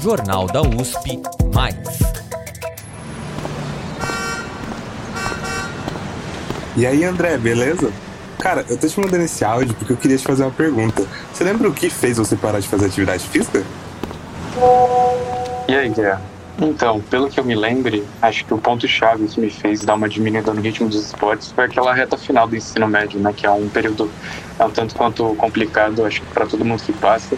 Jornal da USP Mais. E aí, André, beleza? Cara, eu tô te mandando esse áudio porque eu queria te fazer uma pergunta. Você lembra o que fez você parar de fazer atividade física? E aí, Guilherme? Então, pelo que eu me lembre, acho que o ponto-chave que me fez dar uma diminuída no ritmo dos esportes foi aquela reta final do ensino médio, né? Que é um período é um tanto quanto complicado, acho que para todo mundo que passa.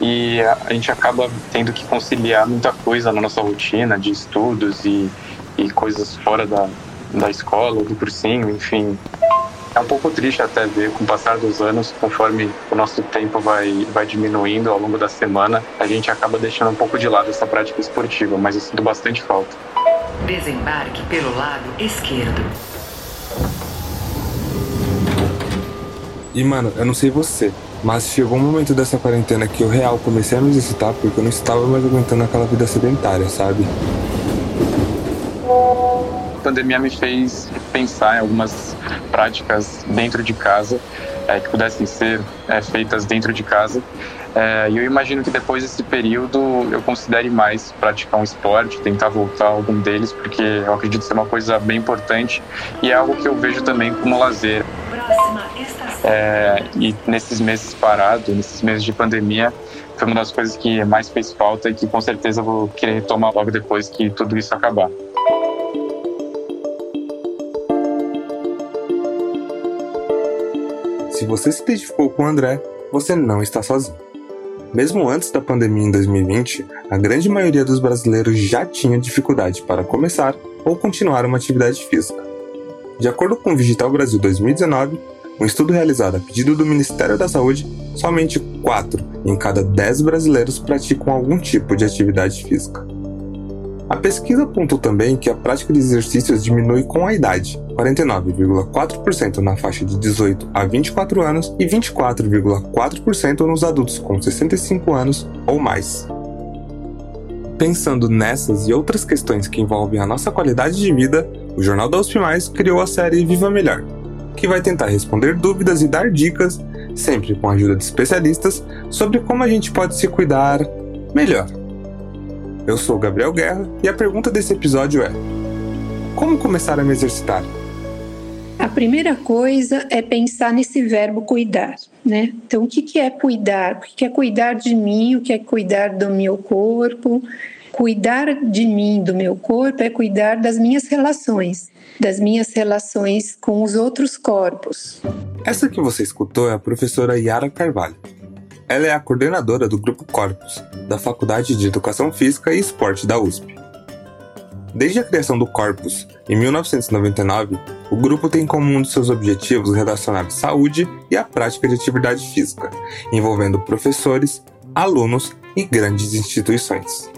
E a gente acaba tendo que conciliar muita coisa na nossa rotina de estudos e, e coisas fora da, da escola, do cursinho, enfim. É um pouco triste até ver com o passar dos anos, conforme o nosso tempo vai, vai diminuindo ao longo da semana, a gente acaba deixando um pouco de lado essa prática esportiva, mas eu sinto bastante falta. Desembarque pelo lado esquerdo. E mano, eu não sei você, mas chegou um momento dessa quarentena que eu real comecei a me exercitar porque eu não estava mais aguentando aquela vida sedentária, sabe? A pandemia me fez pensar em algumas práticas dentro de casa é, que pudessem ser é, feitas dentro de casa. É, e eu imagino que depois desse período eu considere mais praticar um esporte, tentar voltar a algum deles, porque eu acredito ser uma coisa bem importante e é algo que eu vejo também como lazer. É, e nesses meses parados, nesses meses de pandemia, foi uma das coisas que mais fez falta e que com certeza vou querer retomar logo depois que tudo isso acabar. Se você se identificou com o André, você não está sozinho. Mesmo antes da pandemia em 2020, a grande maioria dos brasileiros já tinha dificuldade para começar ou continuar uma atividade física. De acordo com o Digital Brasil 2019, um estudo realizado a pedido do Ministério da Saúde, somente 4 em cada 10 brasileiros praticam algum tipo de atividade física. A pesquisa apontou também que a prática de exercícios diminui com a idade, 49,4% na faixa de 18 a 24 anos e 24,4% nos adultos com 65 anos ou mais. Pensando nessas e outras questões que envolvem a nossa qualidade de vida, o Jornal da USP Mais criou a série Viva Melhor, que vai tentar responder dúvidas e dar dicas, sempre com a ajuda de especialistas, sobre como a gente pode se cuidar melhor. Eu sou Gabriel Guerra e a pergunta desse episódio é: Como começar a me exercitar? A primeira coisa é pensar nesse verbo cuidar, né? Então, o que é cuidar? O que é cuidar de mim? O que é cuidar do meu corpo? Cuidar de mim, do meu corpo, é cuidar das minhas relações, das minhas relações com os outros corpos. Essa que você escutou é a professora Yara Carvalho. Ela é a coordenadora do Grupo Corpus, da Faculdade de Educação Física e Esporte da USP. Desde a criação do Corpus, em 1999, o grupo tem como um de seus objetivos relacionar saúde e a prática de atividade física, envolvendo professores, alunos e grandes instituições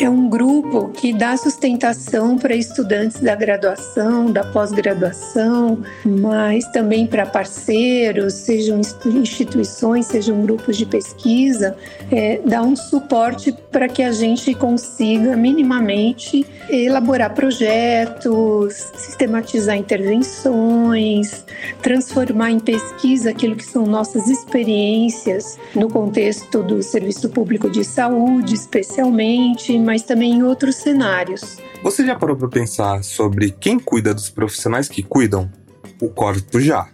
é um grupo que dá sustentação para estudantes da graduação, da pós-graduação, mas também para parceiros, sejam instituições, sejam grupos de pesquisa, é, dá um suporte para que a gente consiga minimamente elaborar projetos, sistematizar intervenções, transformar em pesquisa aquilo que são nossas experiências no contexto do serviço público de saúde, especialmente, mas também em outros cenários. Você já parou para pensar sobre quem cuida dos profissionais que cuidam? O Corpo já.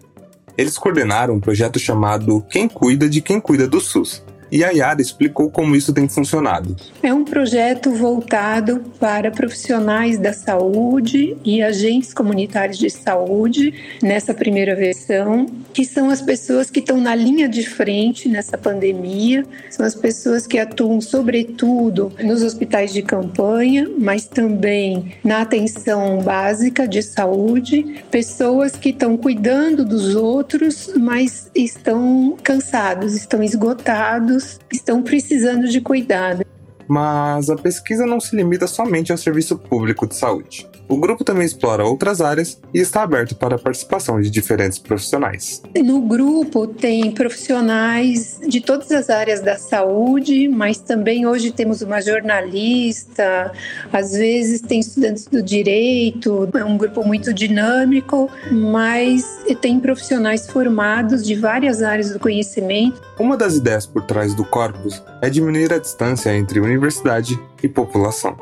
Eles coordenaram um projeto chamado Quem Cuida de Quem Cuida do SUS, e a Yara explicou como isso tem funcionado. É um projeto voltado para profissionais da saúde e agentes comunitários de saúde nessa primeira versão, que são as pessoas que estão na linha de frente nessa pandemia, são as pessoas que atuam sobretudo nos hospitais de campanha, mas também na atenção básica de saúde, pessoas que estão cuidando dos outros, mas estão cansados, estão esgotados estão precisando de cuidado. Mas a pesquisa não se limita somente ao serviço público de saúde. O grupo também explora outras áreas e está aberto para a participação de diferentes profissionais. No grupo tem profissionais de todas as áreas da saúde, mas também hoje temos uma jornalista, às vezes tem estudantes do direito, é um grupo muito dinâmico, mas tem profissionais formados de várias áreas do conhecimento. Uma das ideias por trás do corpus é diminuir a distância entre universidade e população.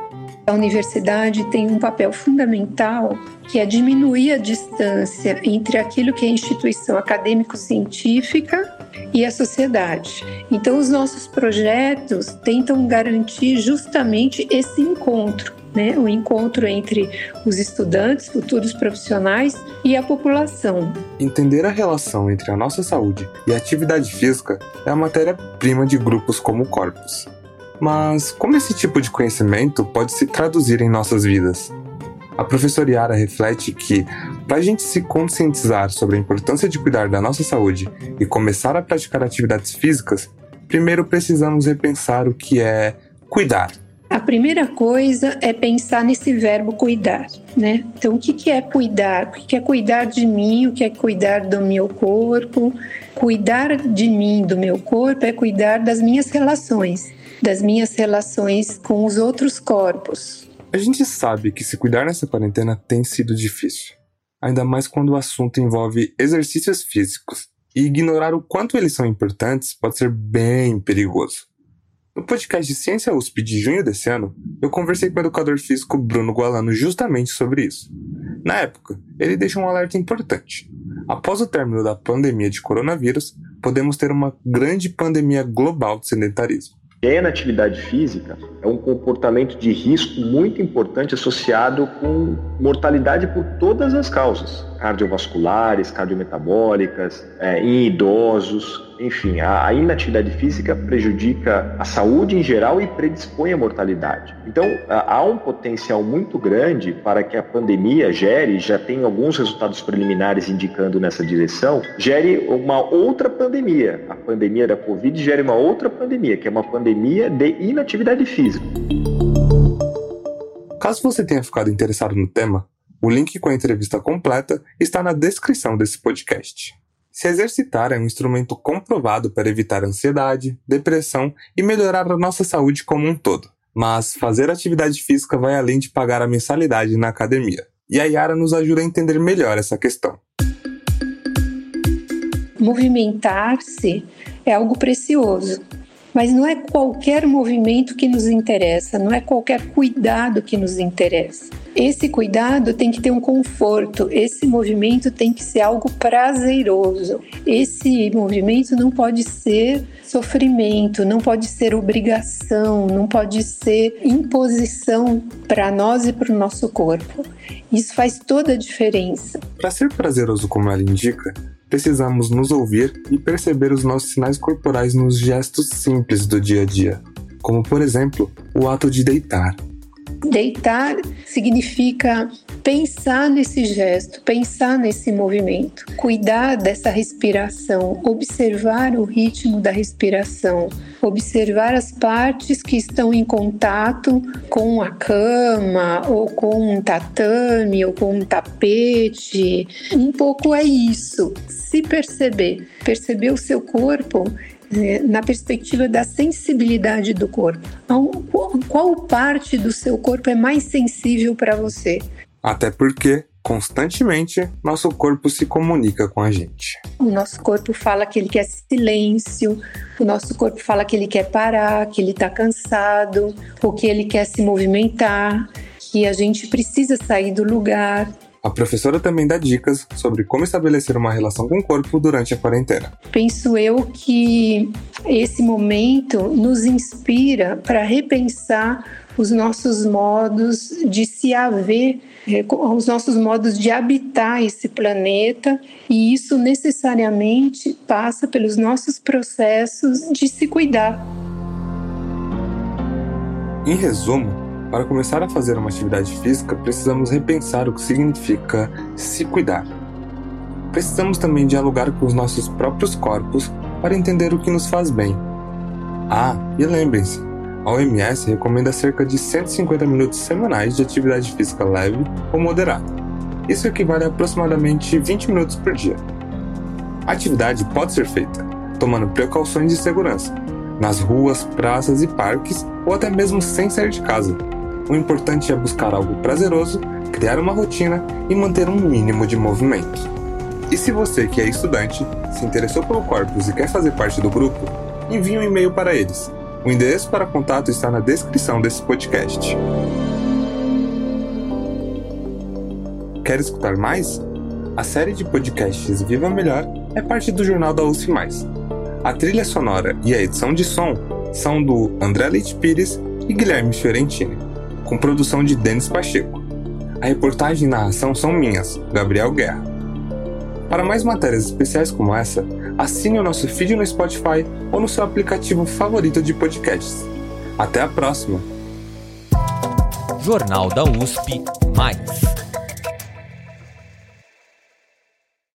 A universidade tem um papel fundamental que é diminuir a distância entre aquilo que é instituição acadêmico-científica e a sociedade. Então, os nossos projetos tentam garantir justamente esse encontro. Né, o encontro entre os estudantes, futuros profissionais e a população. Entender a relação entre a nossa saúde e a atividade física é a matéria-prima de grupos como o Corpus. Mas como esse tipo de conhecimento pode se traduzir em nossas vidas? A professora Yara reflete que, para a gente se conscientizar sobre a importância de cuidar da nossa saúde e começar a praticar atividades físicas, primeiro precisamos repensar o que é cuidar. A primeira coisa é pensar nesse verbo cuidar, né? Então, o que é cuidar? O que é cuidar de mim? O que é cuidar do meu corpo? Cuidar de mim, do meu corpo, é cuidar das minhas relações das minhas relações com os outros corpos. A gente sabe que se cuidar nessa quarentena tem sido difícil, ainda mais quando o assunto envolve exercícios físicos, e ignorar o quanto eles são importantes pode ser bem perigoso. No podcast de Ciência USP de junho desse ano, eu conversei com o educador físico Bruno Gualano justamente sobre isso. Na época, ele deixou um alerta importante. Após o término da pandemia de coronavírus, podemos ter uma grande pandemia global de sedentarismo. E a inatividade física é um comportamento de risco muito importante associado com mortalidade por todas as causas, cardiovasculares, cardiometabólicas, é, em idosos, enfim, a, a, inatividade física prejudica a saúde em geral e predispõe à mortalidade. Então, há um potencial muito grande para que a pandemia gere, já tem alguns resultados preliminares indicando nessa direção, gere uma outra pandemia. A pandemia da Covid gere uma outra pandemia, que é uma pandemia de inatividade física. Caso você tenha ficado interessado no tema, o link com a entrevista completa está na descrição desse podcast. Se exercitar é um instrumento comprovado para evitar ansiedade, depressão e melhorar a nossa saúde como um todo. Mas fazer atividade física vai além de pagar a mensalidade na academia. E a Yara nos ajuda a entender melhor essa questão. Movimentar-se é algo precioso, mas não é qualquer movimento que nos interessa, não é qualquer cuidado que nos interessa. Esse cuidado tem que ter um conforto, esse movimento tem que ser algo prazeroso. Esse movimento não pode ser sofrimento, não pode ser obrigação, não pode ser imposição para nós e para o nosso corpo. Isso faz toda a diferença. Para ser prazeroso, como ela indica, precisamos nos ouvir e perceber os nossos sinais corporais nos gestos simples do dia a dia, como por exemplo o ato de deitar Deitar significa pensar nesse gesto, pensar nesse movimento, cuidar dessa respiração, observar o ritmo da respiração, observar as partes que estão em contato com a cama, ou com um tatame, ou com um tapete. Um pouco é isso, se perceber, perceber o seu corpo é, na perspectiva da sensibilidade do corpo. Então, qual parte do seu corpo é mais sensível para você? Até porque constantemente nosso corpo se comunica com a gente. O nosso corpo fala que ele quer silêncio, o nosso corpo fala que ele quer parar, que ele está cansado, ou que ele quer se movimentar, que a gente precisa sair do lugar. A professora também dá dicas sobre como estabelecer uma relação com o corpo durante a quarentena. Penso eu que esse momento nos inspira para repensar os nossos modos de se haver, eh, os nossos modos de habitar esse planeta, e isso necessariamente passa pelos nossos processos de se cuidar. Em resumo, para começar a fazer uma atividade física, precisamos repensar o que significa se cuidar. Precisamos também dialogar com os nossos próprios corpos para entender o que nos faz bem. Ah, e lembrem-se, A OMS recomenda cerca de 150 minutos semanais de atividade física leve ou moderada. Isso equivale a aproximadamente 20 minutos por dia. A atividade pode ser feita tomando precauções de segurança, nas ruas, praças e parques ou até mesmo sem sair de casa. O importante é buscar algo prazeroso, criar uma rotina e manter um mínimo de movimento. E se você que é estudante se interessou pelo Corpus e quer fazer parte do grupo, envie um e-mail para eles o endereço para contato está na descrição desse podcast. Quer escutar mais? A série de podcasts Viva Melhor é parte do jornal da USF+. A trilha sonora e a edição de som são do André Leite Pires e Guilherme Fiorentini, com produção de Denis Pacheco. A reportagem e narração são minhas, Gabriel Guerra. Para mais matérias especiais como essa, assine o nosso feed no Spotify ou no seu aplicativo favorito de podcasts. Até a próxima! Jornal da USP Mais.